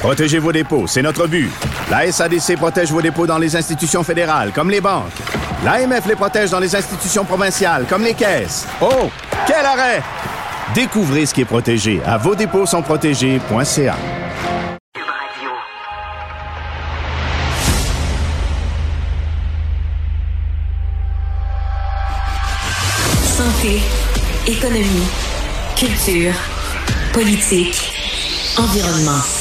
Protégez vos dépôts, c'est notre but. La SADC protège vos dépôts dans les institutions fédérales, comme les banques. L'AMF les protège dans les institutions provinciales, comme les caisses. Oh, quel arrêt! Découvrez ce qui est protégé à vos dépôts sont protégés.ca. Santé, économie, culture, politique, environnement.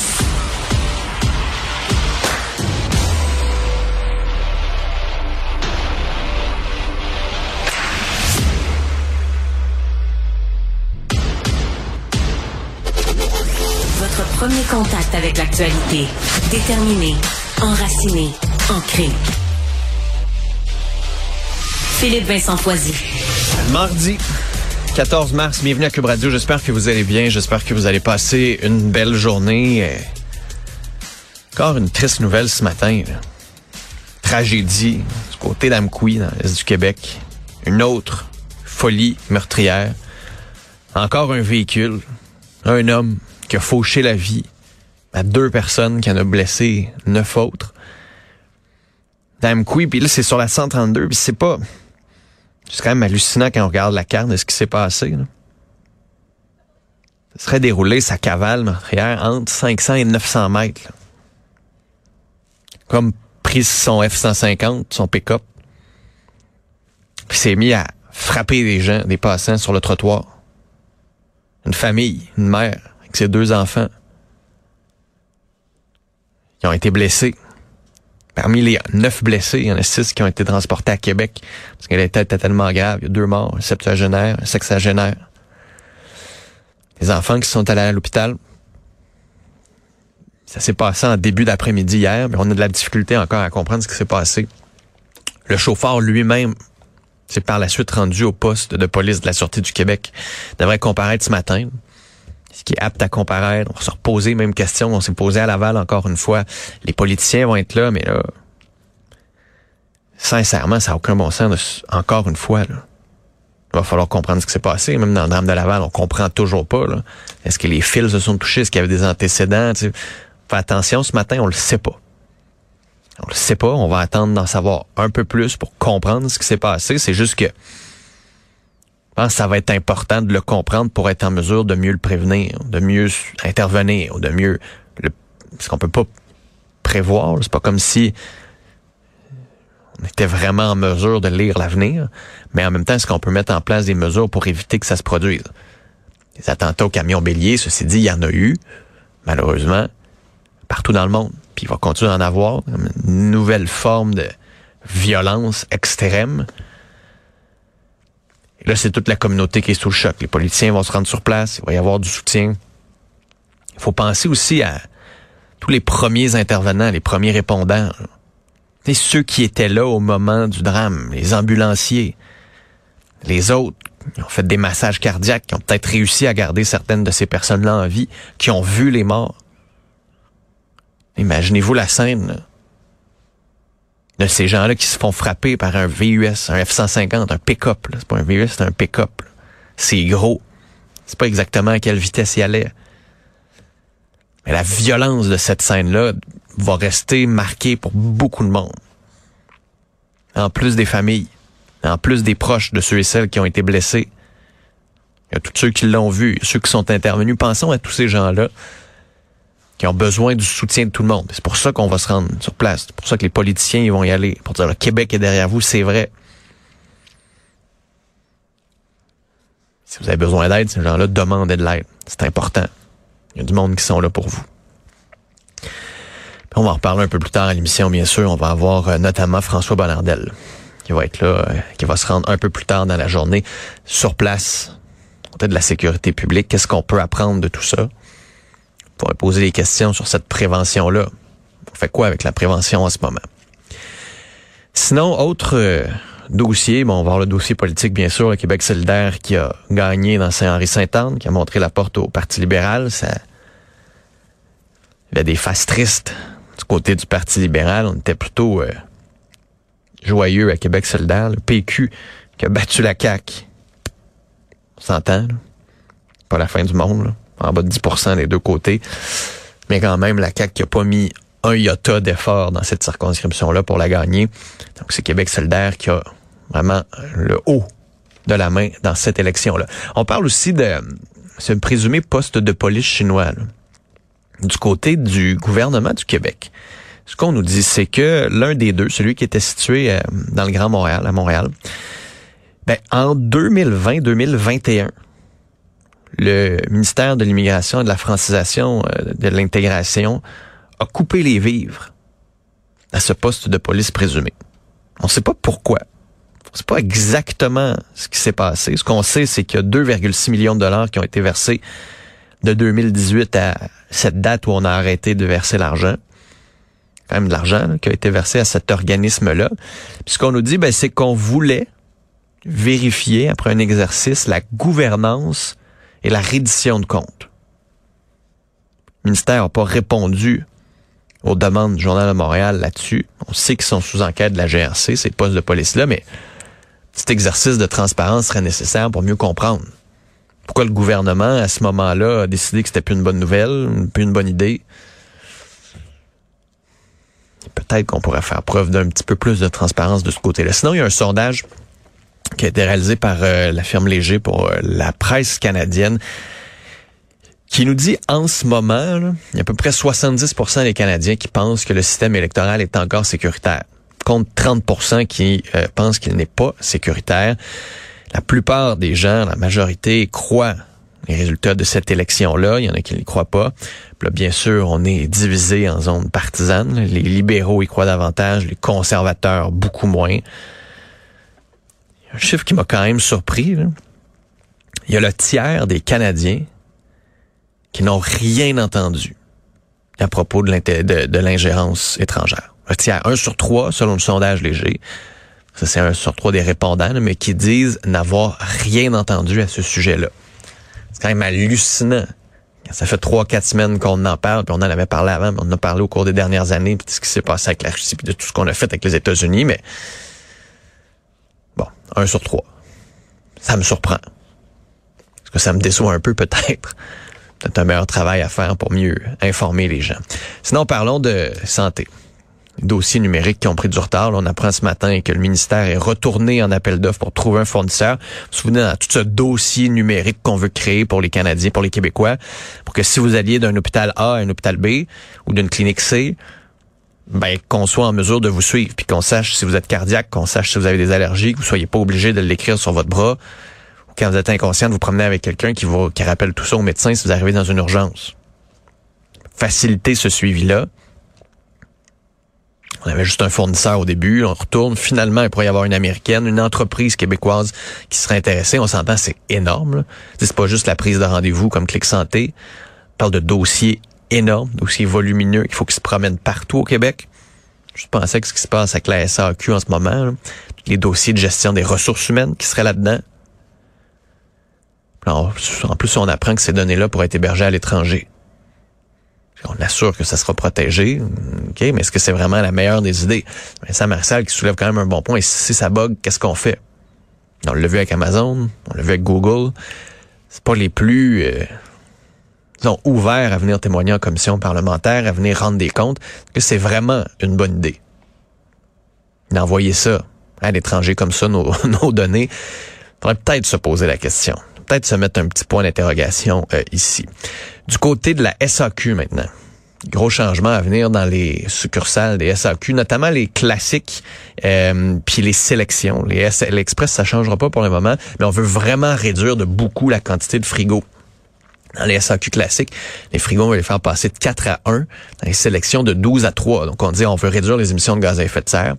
Premier contact avec l'actualité. Déterminé, enraciné, ancré. Philippe Vincent Foisy. Mardi 14 mars, bienvenue à Cube Radio. J'espère que vous allez bien. J'espère que vous allez passer une belle journée. Encore une triste nouvelle ce matin. Tragédie du côté d'Amkoui, dans l'est du Québec. Une autre folie meurtrière. Encore un véhicule. Un homme qui a fauché la vie à deux personnes, qui en a blessé neuf autres. D'Amkoui, puis là, c'est sur la 132, puis c'est pas... C'est quand même hallucinant quand on regarde la carte de ce qui s'est passé. Là. Ça serait déroulé sa cavale meurtrière entre 500 et 900 mètres. Comme pris son F-150, son pick-up, puis s'est mis à frapper des gens, des passants sur le trottoir. Une famille, une mère avec deux enfants. Qui ont été blessés. Parmi les neuf blessés, il y en a six qui ont été transportés à Québec parce que l'état était tellement grave. Il y a deux morts, un septuagénaire, un sexagénaire. Les enfants qui sont allés à l'hôpital. Ça s'est passé en début d'après-midi hier, mais on a de la difficulté encore à comprendre ce qui s'est passé. Le chauffeur lui-même s'est par la suite rendu au poste de police de la Sûreté du Québec. Il devrait comparaître ce matin. Ce qui est apte à comparaître. On va se reposer même question. On s'est posé à Laval encore une fois. Les politiciens vont être là, mais là, sincèrement, ça n'a aucun bon sens. de encore une fois, là. Il va falloir comprendre ce qui s'est passé. Même dans le drame de Laval, on comprend toujours pas. Est-ce que les fils se sont touchés? Est-ce qu'il y avait des antécédents? Fais attention, ce matin, on le sait pas. On le sait pas. On va attendre d'en savoir un peu plus pour comprendre ce qui s'est passé. C'est juste que ça va être important de le comprendre pour être en mesure de mieux le prévenir, de mieux intervenir, de mieux le, parce qu'on peut pas prévoir. C'est pas comme si on était vraiment en mesure de lire l'avenir, mais en même temps, est-ce qu'on peut mettre en place des mesures pour éviter que ça se produise? Les attentats au camion bélier, ceci dit, il y en a eu, malheureusement, partout dans le monde. Puis il va continuer d'en avoir une nouvelle forme de violence extrême. Et là, c'est toute la communauté qui est sous le choc. Les politiciens vont se rendre sur place, il va y avoir du soutien. Il faut penser aussi à tous les premiers intervenants, les premiers répondants. Sais, ceux qui étaient là au moment du drame, les ambulanciers, les autres qui ont fait des massages cardiaques, qui ont peut-être réussi à garder certaines de ces personnes-là en vie, qui ont vu les morts. Imaginez-vous la scène là, de ces gens-là qui se font frapper par un VUS, un F-150, un pick-up. C'est pas un VUS, c'est un pick-up. C'est gros. C'est pas exactement à quelle vitesse il allait. Mais la violence de cette scène-là va rester marquée pour beaucoup de monde. En plus des familles, en plus des proches de ceux et celles qui ont été blessés. Il y a tous ceux qui l'ont vu, ceux qui sont intervenus. Pensons à tous ces gens-là qui ont besoin du soutien de tout le monde. C'est pour ça qu'on va se rendre sur place. C'est pour ça que les politiciens ils vont y aller. Pour dire le Québec est derrière vous, c'est vrai. Si vous avez besoin d'aide, ces gens-là, demandez de l'aide. C'est important. Il y a du monde qui sont là pour vous. On va en reparler un peu plus tard à l'émission, bien sûr. On va avoir euh, notamment François Bonnardel qui va être là, euh, qui va se rendre un peu plus tard dans la journée sur place. Peut-être de la sécurité publique. Qu'est-ce qu'on peut apprendre de tout ça? Pourrait poser des questions sur cette prévention-là. On fait quoi avec la prévention en ce moment? Sinon, autre euh, dossier, bon, on va voir le dossier politique, bien sûr, le Québec solidaire qui a gagné dans Saint-Henri-Sainte-Anne, qui a montré la porte au Parti libéral. Ça... Il y avait des faces tristes du côté du Parti libéral. On était plutôt euh, joyeux à Québec solidaire. Le PQ qui a battu la CAQ. On s'entend, Pas la fin du monde, là. En bas de 10% des deux côtés. Mais quand même, la CAQ qui a pas mis un iota d'effort dans cette circonscription-là pour la gagner. Donc, c'est Québec solidaire qui a vraiment le haut de la main dans cette élection-là. On parle aussi de ce présumé poste de police chinois du côté du gouvernement du Québec. Ce qu'on nous dit, c'est que l'un des deux, celui qui était situé euh, dans le Grand Montréal, à Montréal, ben, en 2020-2021, le ministère de l'Immigration de la francisation, euh, de l'intégration, a coupé les vivres à ce poste de police présumé. On ne sait pas pourquoi. On ne sait pas exactement ce qui s'est passé. Ce qu'on sait, c'est qu'il y a 2,6 millions de dollars qui ont été versés de 2018 à cette date où on a arrêté de verser l'argent. Quand même de l'argent qui a été versé à cet organisme-là. Puis ce qu'on nous dit, ben, c'est qu'on voulait vérifier, après un exercice, la gouvernance et la reddition de comptes. Le ministère n'a pas répondu aux demandes du Journal de Montréal là-dessus. On sait qu'ils sont sous enquête de la GRC, ces postes de police-là, mais cet exercice de transparence serait nécessaire pour mieux comprendre pourquoi le gouvernement, à ce moment-là, a décidé que c'était plus une bonne nouvelle, plus une bonne idée. Peut-être qu'on pourrait faire preuve d'un petit peu plus de transparence de ce côté-là. Sinon, il y a un sondage qui a été réalisé par euh, la firme Léger pour euh, la presse canadienne qui nous dit en ce moment, il y a à peu près 70% des Canadiens qui pensent que le système électoral est encore sécuritaire, contre 30% qui euh, pensent qu'il n'est pas sécuritaire. La plupart des gens, la majorité, croient les résultats de cette élection-là. Il y en a qui ne croient pas. là, bien sûr, on est divisé en zones partisanes. Les libéraux y croient davantage, les conservateurs beaucoup moins. Chiffre qui m'a quand même surpris. Il y a le tiers des Canadiens qui n'ont rien entendu à propos de l'ingérence étrangère. Un tiers, un sur trois, selon le sondage léger. Ça, c'est un sur trois des répondants, mais qui disent n'avoir rien entendu à ce sujet-là. C'est quand même hallucinant. Ça fait trois, quatre semaines qu'on en parle, puis on en avait parlé avant, mais on en a parlé au cours des dernières années, puis de ce qui s'est passé avec la Russie, puis de tout ce qu'on a fait avec les États-Unis, mais un sur trois. Ça me surprend. Est-ce que ça me déçoit un peu peut-être? peut-être un meilleur travail à faire pour mieux informer les gens. Sinon, parlons de santé. dossiers numériques qui ont pris du retard. on apprend ce matin que le ministère est retourné en appel d'offres pour trouver un fournisseur. Vous vous souvenez, dans tout ce dossier numérique qu'on veut créer pour les Canadiens, pour les Québécois, pour que si vous alliez d'un hôpital A à un hôpital B ou d'une clinique C, ben, qu'on soit en mesure de vous suivre, puis qu'on sache si vous êtes cardiaque, qu'on sache si vous avez des allergies, que vous soyez pas obligé de l'écrire sur votre bras, quand vous êtes inconscient, vous promenez avec quelqu'un qui vous qui rappelle tout ça au médecin si vous arrivez dans une urgence. Faciliter ce suivi-là. On avait juste un fournisseur au début, on retourne. Finalement, il pourrait y avoir une américaine, une entreprise québécoise qui serait intéressée. On s'entend, c'est énorme. C'est pas juste la prise de rendez-vous comme Clic Santé. On parle de dossiers énormes, dossiers volumineux qu'il faut qu'ils se promènent partout au Québec. Je pensais que ce qui se passe avec la SAQ en ce moment, les dossiers de gestion des ressources humaines qui seraient là-dedans. En plus, on apprend que ces données-là pourraient être hébergées à l'étranger. On assure que ça sera protégé. Mais est-ce que c'est vraiment la meilleure des idées? ça Marcel qui soulève quand même un bon point. Et si ça bug, qu'est-ce qu'on fait? On l'a vu avec Amazon, on l'a vu avec Google. C'est pas les plus euh, disons, ouverts à venir témoigner en commission parlementaire, à venir rendre des comptes, que c'est vraiment une bonne idée. D'envoyer ça à l'étranger comme ça, nos, nos données. Faudrait peut-être se poser la question peut-être se mettre un petit point d'interrogation euh, ici. Du côté de la SAQ maintenant. Gros changement à venir dans les succursales des SAQ, notamment les classiques euh, puis les sélections. Les L'Express, ça changera pas pour le moment, mais on veut vraiment réduire de beaucoup la quantité de frigos. Dans les SAQ classiques, les frigos, on va les faire passer de 4 à 1. Dans les sélections, de 12 à 3. Donc, on dit on veut réduire les émissions de gaz à effet de serre.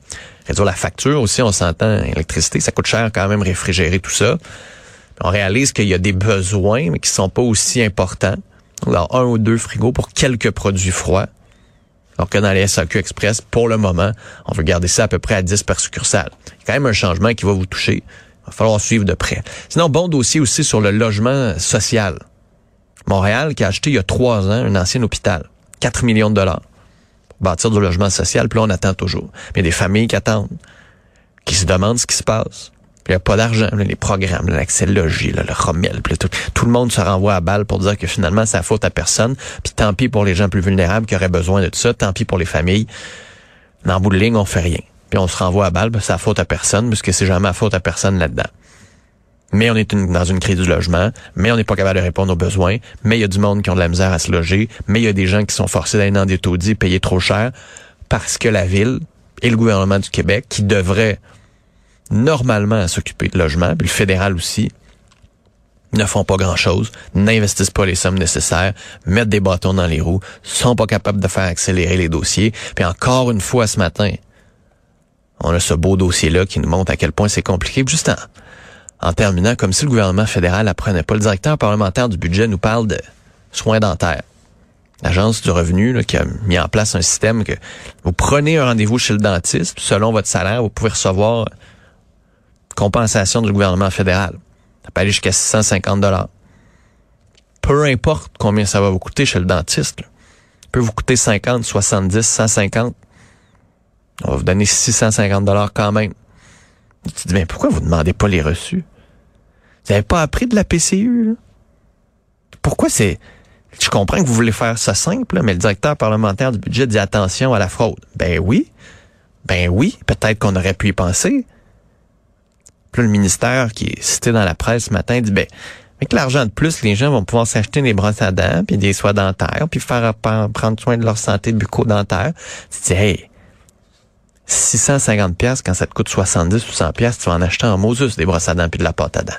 Réduire la facture aussi, on s'entend, électricité, ça coûte cher quand même réfrigérer tout ça on réalise qu'il y a des besoins, mais qui sont pas aussi importants. Alors, un ou deux frigos pour quelques produits froids. Alors que dans les SAQ Express, pour le moment, on veut garder ça à peu près à 10 par succursale. Il y a quand même un changement qui va vous toucher. Il va falloir suivre de près. Sinon, bon dossier aussi sur le logement social. Montréal qui a acheté il y a trois ans un ancien hôpital. 4 millions de dollars. Pour bâtir du logement social, puis là, on attend toujours. Mais des familles qui attendent, qui se demandent ce qui se passe. Puis il n'y a pas d'argent, les programmes, l'accès logis, le Rommel, tout, tout le monde se renvoie à balle pour dire que finalement, c'est la faute à personne. Puis tant pis pour les gens plus vulnérables qui auraient besoin de tout ça, tant pis pour les familles. Dans le bout de ligne, on fait rien. Puis on se renvoie à balle, c'est la faute à personne, puisque c'est jamais la faute à personne là-dedans mais on est dans une crise du logement, mais on n'est pas capable de répondre aux besoins, mais il y a du monde qui ont de la misère à se loger, mais il y a des gens qui sont forcés d'aller dans des taudis, payer trop cher, parce que la ville et le gouvernement du Québec, qui devraient normalement s'occuper de logement, puis le fédéral aussi, ne font pas grand-chose, n'investissent pas les sommes nécessaires, mettent des bâtons dans les roues, sont pas capables de faire accélérer les dossiers. Puis encore une fois ce matin, on a ce beau dossier-là qui nous montre à quel point c'est compliqué. Juste en, en terminant, comme si le gouvernement fédéral apprenait pas. Le directeur parlementaire du budget nous parle de soins dentaires. L'Agence du revenu qui a mis en place un système que vous prenez un rendez-vous chez le dentiste, selon votre salaire, vous pouvez recevoir compensation du gouvernement fédéral. Ça peut aller jusqu'à 650 dollars. Peu importe combien ça va vous coûter chez le dentiste. Ça peut vous coûter 50, 70, 150. On va vous donner 650 dollars quand même. Tu te dis, mais pourquoi vous demandez pas les reçus? Vous n'avez pas appris de la PCU, là? Pourquoi c'est... Je comprends que vous voulez faire ça simple, mais le directeur parlementaire du budget dit attention à la fraude. Ben oui. Ben oui. Peut-être qu'on aurait pu y penser. Puis le ministère qui est cité dans la presse ce matin dit, ben, avec l'argent de plus, les gens vont pouvoir s'acheter des brosses à dents, puis des soins dentaires, puis faire prendre soin de leur santé bucco-dentaire. Tu dis, hey, 650 pièces quand ça te coûte 70 ou 100 pièces, tu vas en acheter en Moses des brosses à dents puis de la pâte à dents.